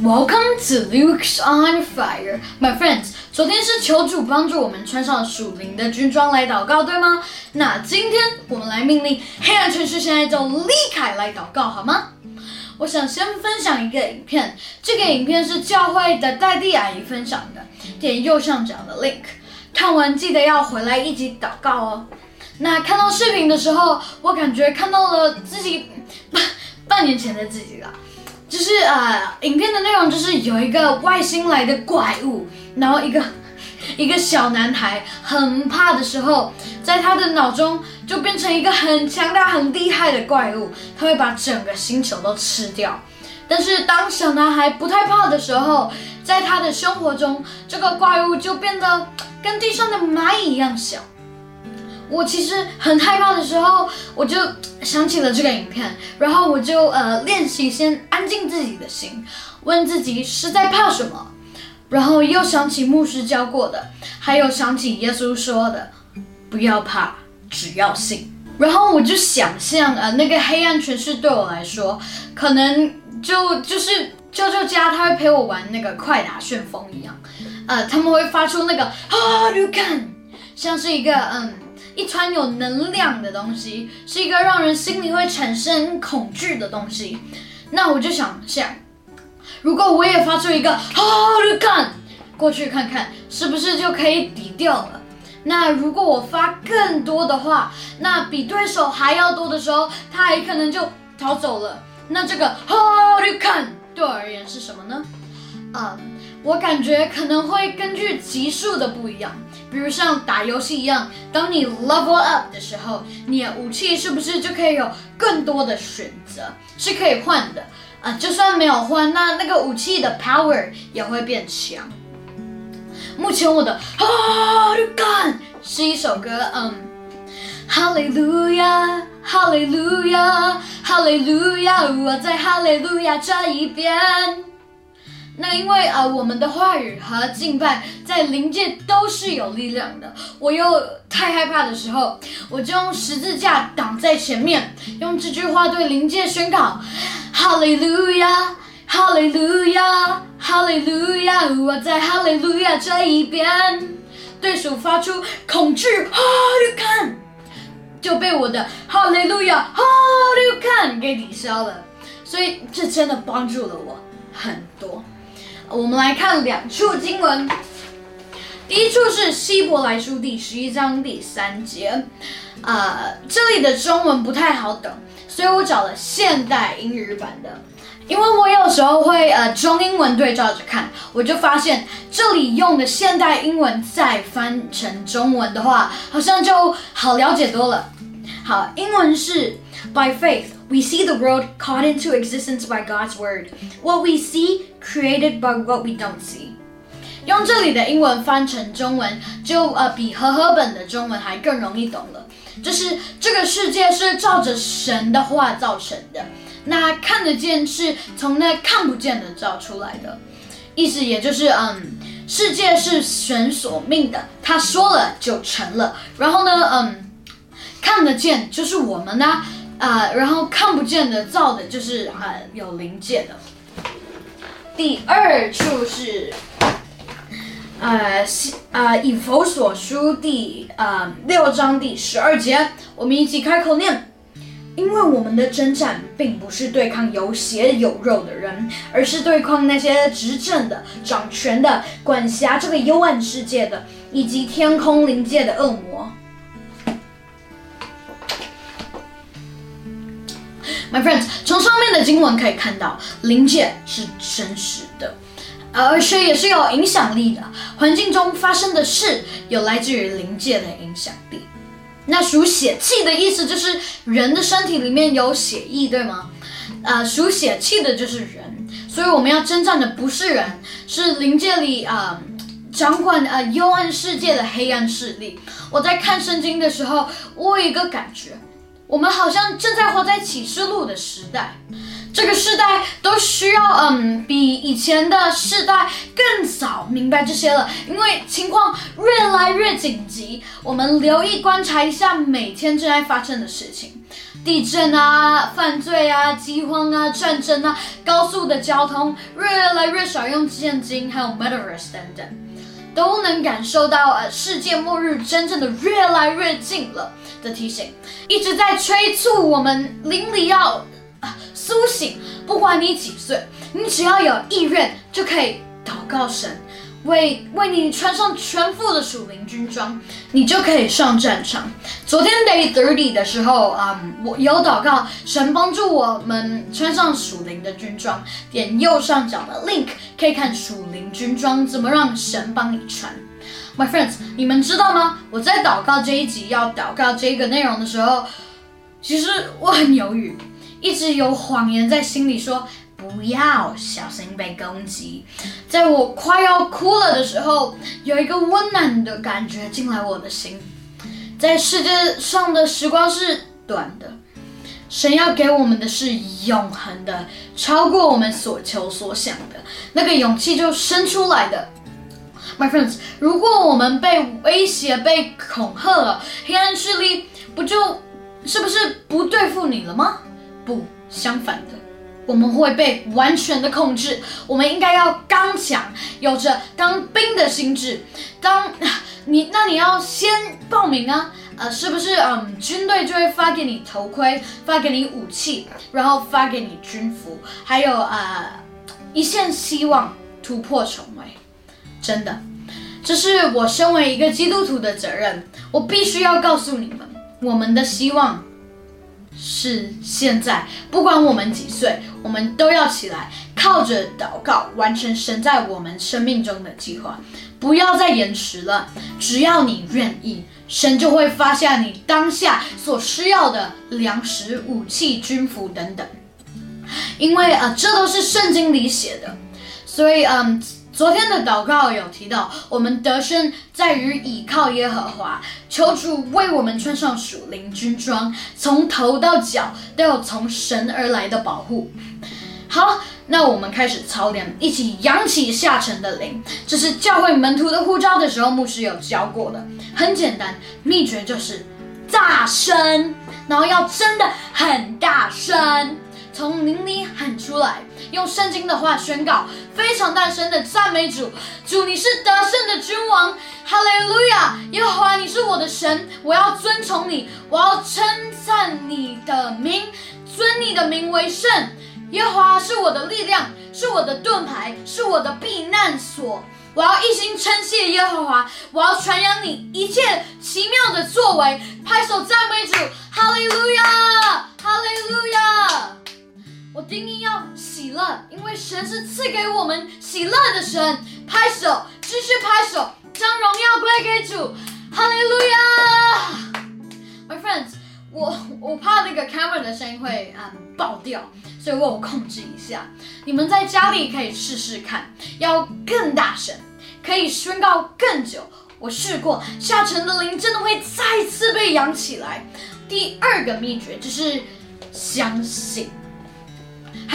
Welcome to Luke's on Fire, my friends. 昨天是求主帮助我们穿上属灵的军装来祷告，对吗？那今天我们来命令黑暗城市现在就离开来祷告，好吗？我想先分享一个影片，这个影片是教会的戴蒂阿姨分享的，点右上角的 link，看完记得要回来一起祷告哦。那看到视频的时候，我感觉看到了自己半 半年前的自己了。就是呃，影片的内容就是有一个外星来的怪物，然后一个 一个小男孩很怕的时候，在他的脑中就变成一个很强大、很厉害的怪物，他会把整个星球都吃掉。但是当小男孩不太怕的时候，在他的生活中，这个怪物就变得跟地上的蚂蚁一样小。我其实很害怕的时候，我就想起了这个影片，然后我就呃练习先安静自己的心，问自己是在怕什么，然后又想起牧师教过的，还有想起耶稣说的，不要怕，只要信。然后我就想象呃那个黑暗权势对我来说，可能就就是舅舅家他会陪我玩那个快打旋风一样，呃他们会发出那个啊你看，像是一个嗯。一团有能量的东西，是一个让人心里会产生恐惧的东西。那我就想想，如果我也发出一个 “How to n 过去看看，是不是就可以抵掉了？那如果我发更多的话，那比对手还要多的时候，他还可能就逃走了。那这个 “How to n 对我而言是什么呢？嗯。我感觉可能会根据级数的不一样，比如像打游戏一样，当你 level up 的时候，你的武器是不是就可以有更多的选择，是可以换的啊？就算没有换，那那个武器的 power 也会变强。目前我的 How to Gun 是一首歌，嗯，哈利路亚，哈利路亚，哈利路亚，我在哈利路亚这一边。那因为啊，我们的话语和敬拜在灵界都是有力量的。我又太害怕的时候，我就用十字架挡在前面，用这句话对灵界宣告：哈利路亚，哈利路亚，哈利路亚，我在哈利路亚这一边。对手发出恐惧，哈利看，就被我的哈利路亚，哈利看给抵消了。所以这真的帮助了我很多。我们来看两处经文，第一处是希伯来书第十一章第三节，呃，这里的中文不太好懂，所以我找了现代英语版的，因为我有时候会呃中英文对照着看，我就发现这里用的现代英文再翻成中文的话，好像就好了解多了。好，英文是 By faith。We see the world caught into existence by God's word. What we see created by what we don't see. 用这里的英文翻成中文，就呃比和合本的中文还更容易懂了。就是这个世界是照着神的话造成的，那看得见是从那看不见的造出来的。意思也就是嗯，世界是神所命的，他说了就成了。然后呢，嗯，看得见就是我们呢。啊然后看不见的造的就是很有灵界的。第二处是，呃，啊，以佛所书第啊六章第十二节，我们一起开口念。因为我们的征战并不是对抗有血有肉的人，而是对抗那些执政的、掌权的、管辖这个幽暗世界的，以及天空灵界的恶魔。My friends，从上面的经文可以看到，灵界是真实的，而且也是有影响力的。环境中发生的事，有来自于灵界的影响力。那属血气的意思就是人的身体里面有血液，对吗？呃，属血气的就是人，所以我们要征战的不是人，是灵界里啊掌管呃幽暗世界的黑暗势力。我在看圣经的时候，我有一个感觉。我们好像正在活在启示录的时代，这个世代都需要，嗯，比以前的世代更早明白这些了，因为情况越来越紧急。我们留意观察一下每天正在发生的事情，地震啊、犯罪啊、饥荒啊、战争啊、高速的交通，越来越少用现金，还有 Metaverse 等等，都能感受到，呃，世界末日真正的越来越近了的提醒，一直在催促我们邻里要。苏醒！不管你几岁，你只要有意愿，就可以祷告神，为为你穿上全副的属灵军装，你就可以上战场。昨天 Day Thirty 的时候，嗯，我有祷告，神帮助我们穿上属灵的军装。点右上角的 link 可以看属灵军装怎么让神帮你穿。My friends，你们知道吗？我在祷告这一集要祷告这个内容的时候，其实我很犹豫。一直有谎言在心里说不要小心被攻击，在我快要哭了的时候，有一个温暖的感觉进来我的心。在世界上的时光是短的，神要给我们的是永恒的，超过我们所求所想的那个勇气就生出来的。My friends，如果我们被威胁、被恐吓了，黑暗势力不就是不是不对付你了吗？不，相反的，我们会被完全的控制。我们应该要刚强，有着当兵的心智。当 你，那你要先报名啊，呃，是不是？嗯，军队就会发给你头盔，发给你武器，然后发给你军服，还有呃一线希望，突破重围。真的，这是我身为一个基督徒的责任。我必须要告诉你们，我们的希望。是现在，不管我们几岁，我们都要起来，靠着祷告完成神在我们生命中的计划。不要再延迟了，只要你愿意，神就会发下你当下所需要的粮食、武器、军服等等。因为啊，这都是圣经里写的，所以嗯。昨天的祷告有提到，我们得胜在于倚靠耶和华，求主为我们穿上属灵军装，从头到脚都有从神而来的保护。好，那我们开始操练，一起扬起下沉的灵。这是教会门徒的呼召的时候，牧师有教过的，很简单，秘诀就是大声，然后要真的很大声。从林里喊出来，用圣经的话宣告，非常大声的赞美主。主，你是得胜的君王，哈利路亚！耶和华，你是我的神，我要尊崇你，我要称赞你的名，尊你的名为圣。耶和华是我的力量，是我的盾牌，是我的避难所。我要一心称谢耶和华，我要传扬你一切奇妙的作为，拍手赞美主，哈利路亚，哈利路亚。我定义要喜乐，因为神是赐给我们喜乐的神。拍手，继续拍手，将荣耀归给主。哈利路亚！My friends，我我怕那个 camera 的声音会嗯爆掉，所以我控制一下。你们在家里可以试试看，要更大声，可以宣告更久。我试过，下沉的灵真的会再次被扬起来。第二个秘诀就是相信。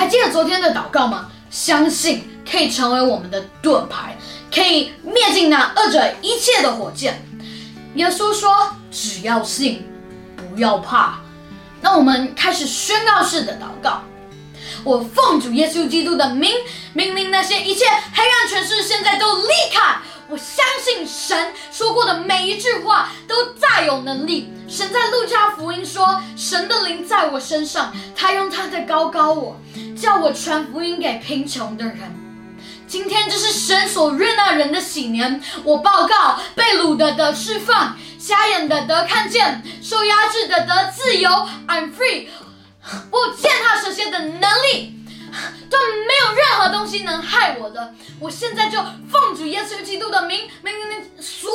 还记得昨天的祷告吗？相信可以成为我们的盾牌，可以灭尽那恶者一切的火箭。耶稣说：“只要信，不要怕。”那我们开始宣告式的祷告。我奉主耶稣基督的名，命令那些一切黑暗权势现在都离开。我相信神说过的每一句话都再有能力。神在路加福音说：“神的灵在我身上，他用他的高高我，叫我传福音给贫穷的人。”今天这是神所悦纳人的喜年。我报告被掳的得释放，瞎眼的得看见，受压制的得自由。I'm free。我践踏蛇蝎的能力。都没有任何东西能害我的。我现在就奉主耶稣基督的名，命令所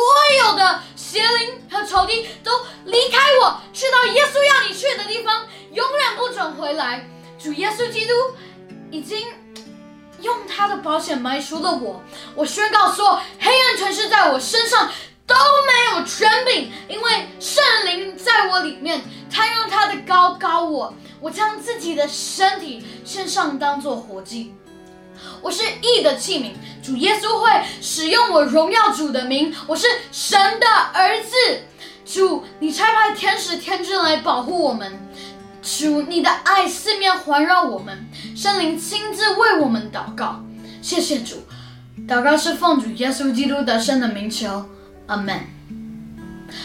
有的邪灵和仇敌都离开我，去到耶稣要你去的地方，永远不准回来。主耶稣基督已经用他的保险埋赎了我。我宣告说，黑暗权势在我身上都没有权柄，因为圣灵在我里面。他用他的高高我，我将自己的身体献上当做活祭。我是义的器皿，主耶稣会使用我荣耀主的名。我是神的儿子，主，你差派天使天君来保护我们。主，你的爱四面环绕我们，圣灵亲自为我们祷告。谢谢主，祷告是奉主耶稣基督得胜的名求，Amen。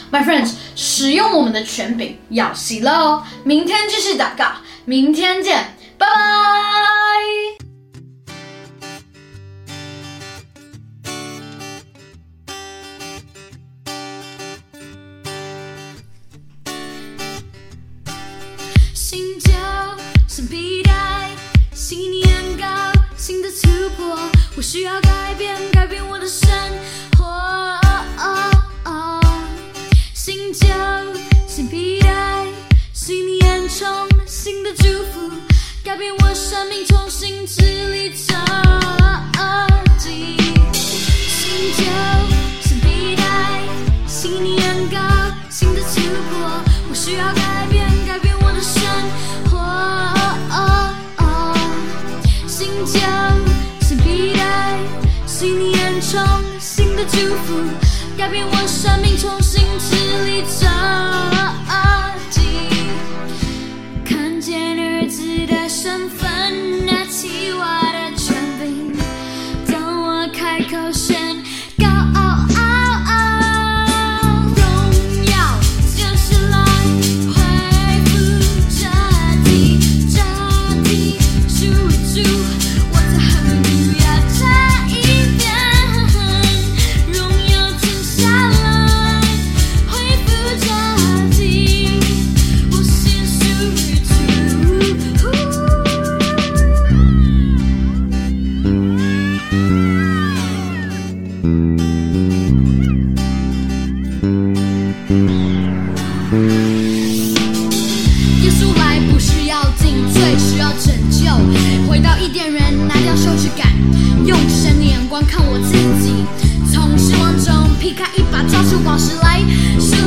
My friends，使用我们的权柄要喜乐哦。明天继续祷告，明天见，拜拜。新，的突破，我需要改变我生命，重新支离成绩。新旧新皮带，新年高，新的突破，我需要改变，改变我的生活。新旧新皮带，新年充新的祝福，改变我生命，重新支离成我自己。从失望中劈开一把抓住往事来生